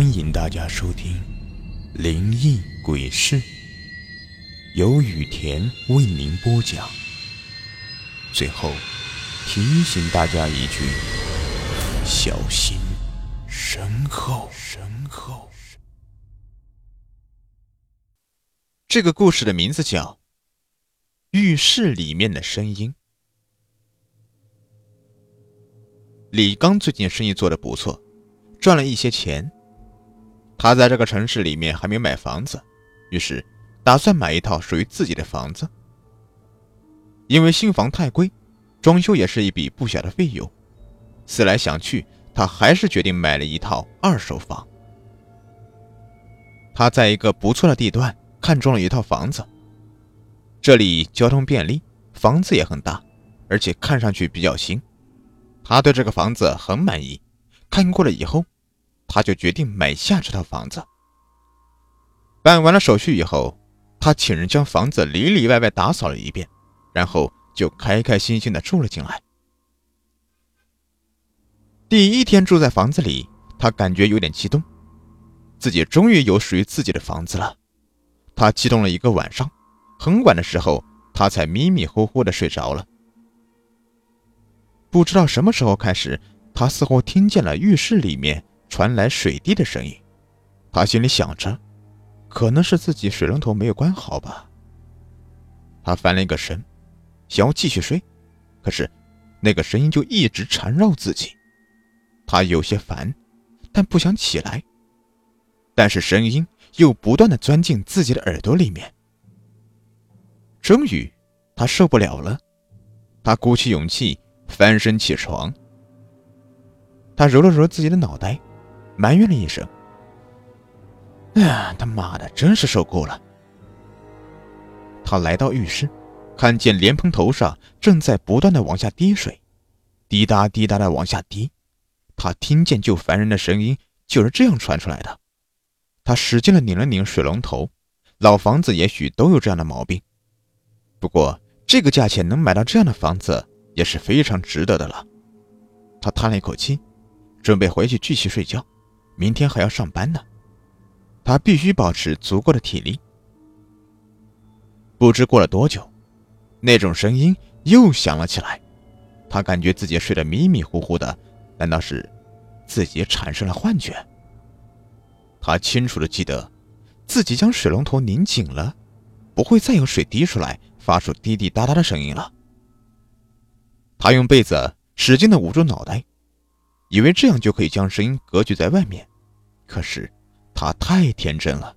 欢迎大家收听《灵异鬼事》，由雨田为您播讲。最后提醒大家一句：小心身后。身后。这个故事的名字叫《浴室里面的声音》。李刚最近生意做得不错，赚了一些钱。他在这个城市里面还没买房子，于是打算买一套属于自己的房子。因为新房太贵，装修也是一笔不小的费用。思来想去，他还是决定买了一套二手房。他在一个不错的地段看中了一套房子，这里交通便利，房子也很大，而且看上去比较新。他对这个房子很满意，看过了以后，他就决定买下这套房子。办完了手续以后，他请人将房子里里外外打扫了一遍，然后就开开心心的住了进来。第一天住在房子里，他感觉有点激动，自己终于有属于自己的房子了。他激动了一个晚上，很晚的时候，他才迷迷糊糊的睡着了。不知道什么时候开始，他似乎听见了浴室里面传来水滴的声音。他心里想着，可能是自己水龙头没有关好吧。他翻了一个身，想要继续睡，可是那个声音就一直缠绕自己。他有些烦，但不想起来。但是声音又不断的钻进自己的耳朵里面。终于，他受不了了，他鼓起勇气。翻身起床，他揉了揉自己的脑袋，埋怨了一声：“哎呀，他妈的，真是受够了！”他来到浴室，看见莲蓬头上正在不断的往下滴水，滴答滴答的往下滴。他听见就烦人的声音就是这样传出来的。他使劲的拧了拧水龙头，老房子也许都有这样的毛病。不过这个价钱能买到这样的房子。也是非常值得的了。他叹了一口气，准备回去继续睡觉。明天还要上班呢，他必须保持足够的体力。不知过了多久，那种声音又响了起来。他感觉自己睡得迷迷糊糊的，难道是自己产生了幻觉？他清楚的记得，自己将水龙头拧紧了，不会再有水滴出来，发出滴滴答答的声音了。他用被子使劲的捂住脑袋，以为这样就可以将声音隔绝在外面。可是他太天真了，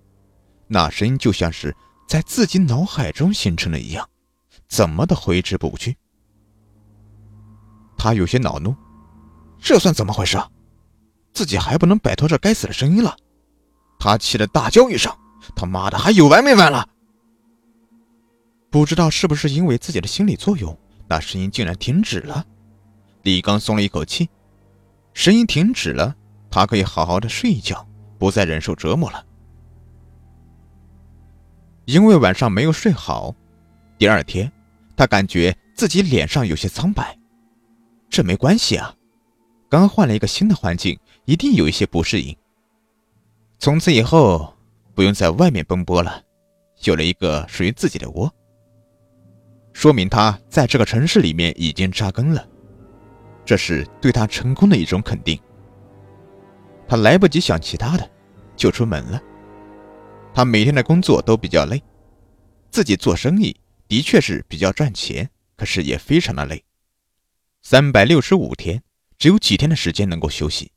那声音就像是在自己脑海中形成的一样，怎么都挥之不去。他有些恼怒，这算怎么回事？自己还不能摆脱这该死的声音了！他气得大叫一声：“他妈的，还有完没完了？”不知道是不是因为自己的心理作用。那声音竟然停止了，李刚松了一口气。声音停止了，他可以好好的睡一觉，不再忍受折磨了。因为晚上没有睡好，第二天他感觉自己脸上有些苍白。这没关系啊，刚换了一个新的环境，一定有一些不适应。从此以后不用在外面奔波了，有了一个属于自己的窝。说明他在这个城市里面已经扎根了，这是对他成功的一种肯定。他来不及想其他的，就出门了。他每天的工作都比较累，自己做生意的确是比较赚钱，可是也非常的累。三百六十五天，只有几天的时间能够休息，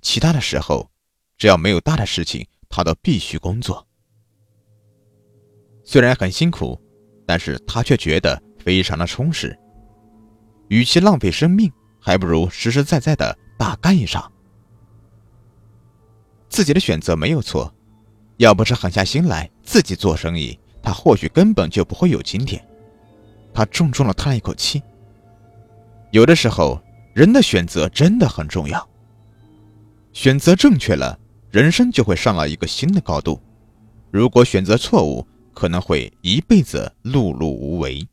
其他的时候，只要没有大的事情，他都必须工作。虽然很辛苦。但是他却觉得非常的充实，与其浪费生命，还不如实实在在的大干一场。自己的选择没有错，要不是狠下心来自己做生意，他或许根本就不会有今天。他重重的叹了一口气。有的时候，人的选择真的很重要。选择正确了，人生就会上了一个新的高度；如果选择错误，可能会一辈子碌碌无为。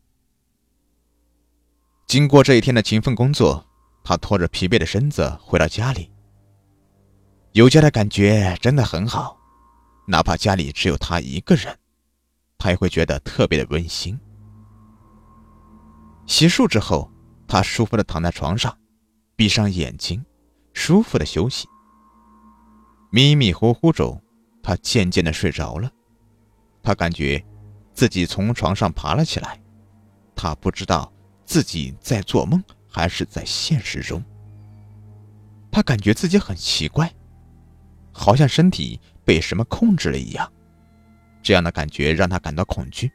经过这一天的勤奋工作，他拖着疲惫的身子回到家里。有家的感觉真的很好，哪怕家里只有他一个人，他也会觉得特别的温馨。洗漱之后，他舒服的躺在床上，闭上眼睛，舒服的休息。迷迷糊糊中，他渐渐的睡着了。他感觉自己从床上爬了起来，他不知道自己在做梦还是在现实中。他感觉自己很奇怪，好像身体被什么控制了一样。这样的感觉让他感到恐惧。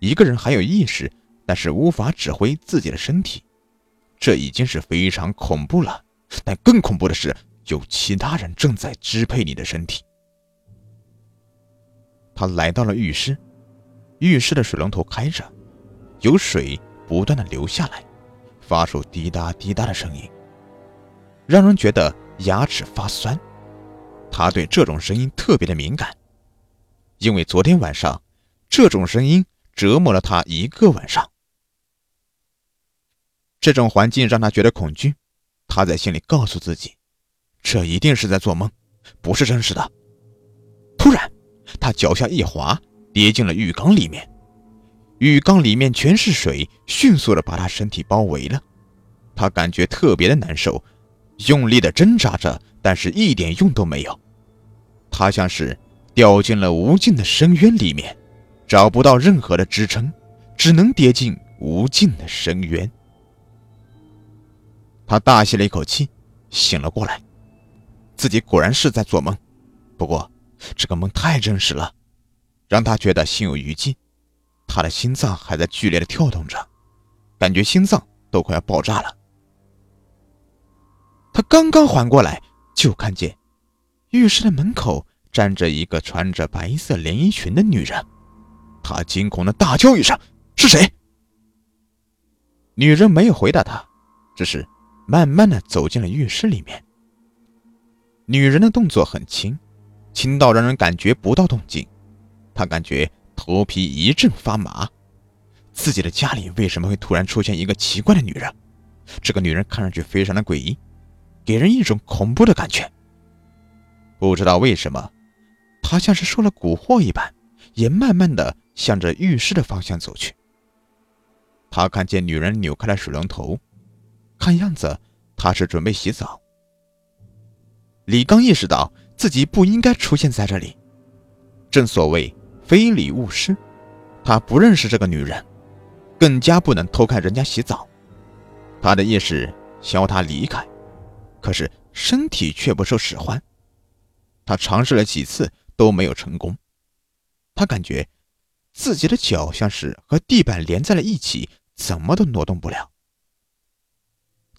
一个人还有意识，但是无法指挥自己的身体，这已经是非常恐怖了。但更恐怖的是，有其他人正在支配你的身体。他来到了浴室，浴室的水龙头开着，有水不断的流下来，发出滴答滴答的声音。让人觉得牙齿发酸，他对这种声音特别的敏感，因为昨天晚上这种声音折磨了他一个晚上。这种环境让他觉得恐惧，他在心里告诉自己，这一定是在做梦，不是真实的。突然，他脚下一滑，跌进了浴缸里面，浴缸里面全是水，迅速的把他身体包围了，他感觉特别的难受。用力的挣扎着，但是一点用都没有。他像是掉进了无尽的深渊里面，找不到任何的支撑，只能跌进无尽的深渊。他大吸了一口气，醒了过来，自己果然是在做梦。不过，这个梦太真实了，让他觉得心有余悸。他的心脏还在剧烈的跳动着，感觉心脏都快要爆炸了。他刚刚缓过来，就看见浴室的门口站着一个穿着白色连衣裙的女人。他惊恐的大叫一声：“是谁？”女人没有回答他，只是慢慢的走进了浴室里面。女人的动作很轻，轻到让人感觉不到动静。他感觉头皮一阵发麻。自己的家里为什么会突然出现一个奇怪的女人？这个女人看上去非常的诡异。给人一种恐怖的感觉。不知道为什么，他像是受了蛊惑一般，也慢慢的向着浴室的方向走去。他看见女人扭开了水龙头，看样子她是准备洗澡。李刚意识到自己不应该出现在这里，正所谓非礼勿视，他不认识这个女人，更加不能偷看人家洗澡。他的意识想要他离开。可是身体却不受使唤，他尝试了几次都没有成功。他感觉自己的脚像是和地板连在了一起，怎么都挪动不了。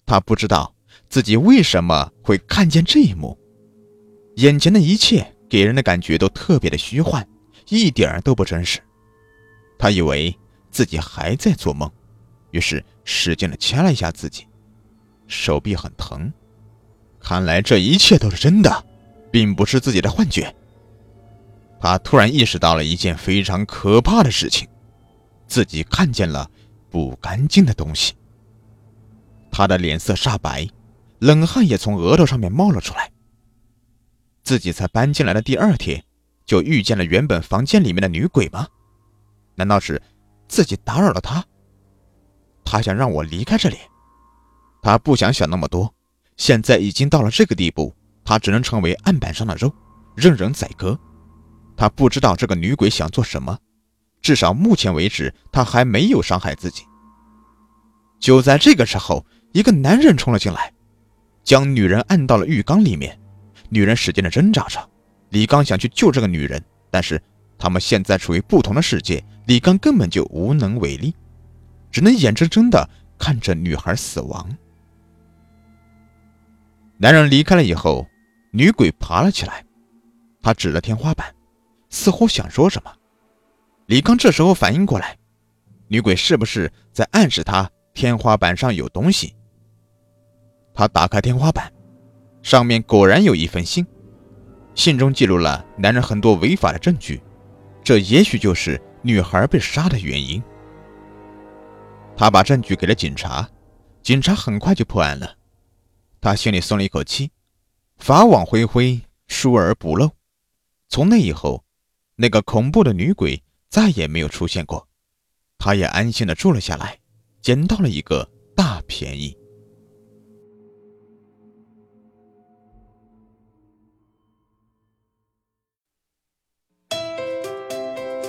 他不知道自己为什么会看见这一幕，眼前的一切给人的感觉都特别的虚幻，一点都不真实。他以为自己还在做梦，于是使劲的掐了一下自己，手臂很疼。看来这一切都是真的，并不是自己的幻觉。他突然意识到了一件非常可怕的事情：自己看见了不干净的东西。他的脸色煞白，冷汗也从额头上面冒了出来。自己才搬进来的第二天，就遇见了原本房间里面的女鬼吗？难道是自己打扰了她？他想让我离开这里。他不想想那么多。现在已经到了这个地步，他只能成为案板上的肉，任人宰割。他不知道这个女鬼想做什么，至少目前为止，他还没有伤害自己。就在这个时候，一个男人冲了进来，将女人按到了浴缸里面。女人使劲的挣扎着，李刚想去救这个女人，但是他们现在处于不同的世界，李刚根本就无能为力，只能眼睁睁的看着女孩死亡。男人离开了以后，女鬼爬了起来，她指着天花板，似乎想说什么。李刚这时候反应过来，女鬼是不是在暗示他天花板上有东西？他打开天花板，上面果然有一封信，信中记录了男人很多违法的证据，这也许就是女孩被杀的原因。他把证据给了警察，警察很快就破案了。他心里松了一口气，法网恢恢，疏而不漏。从那以后，那个恐怖的女鬼再也没有出现过，他也安心的住了下来，捡到了一个大便宜。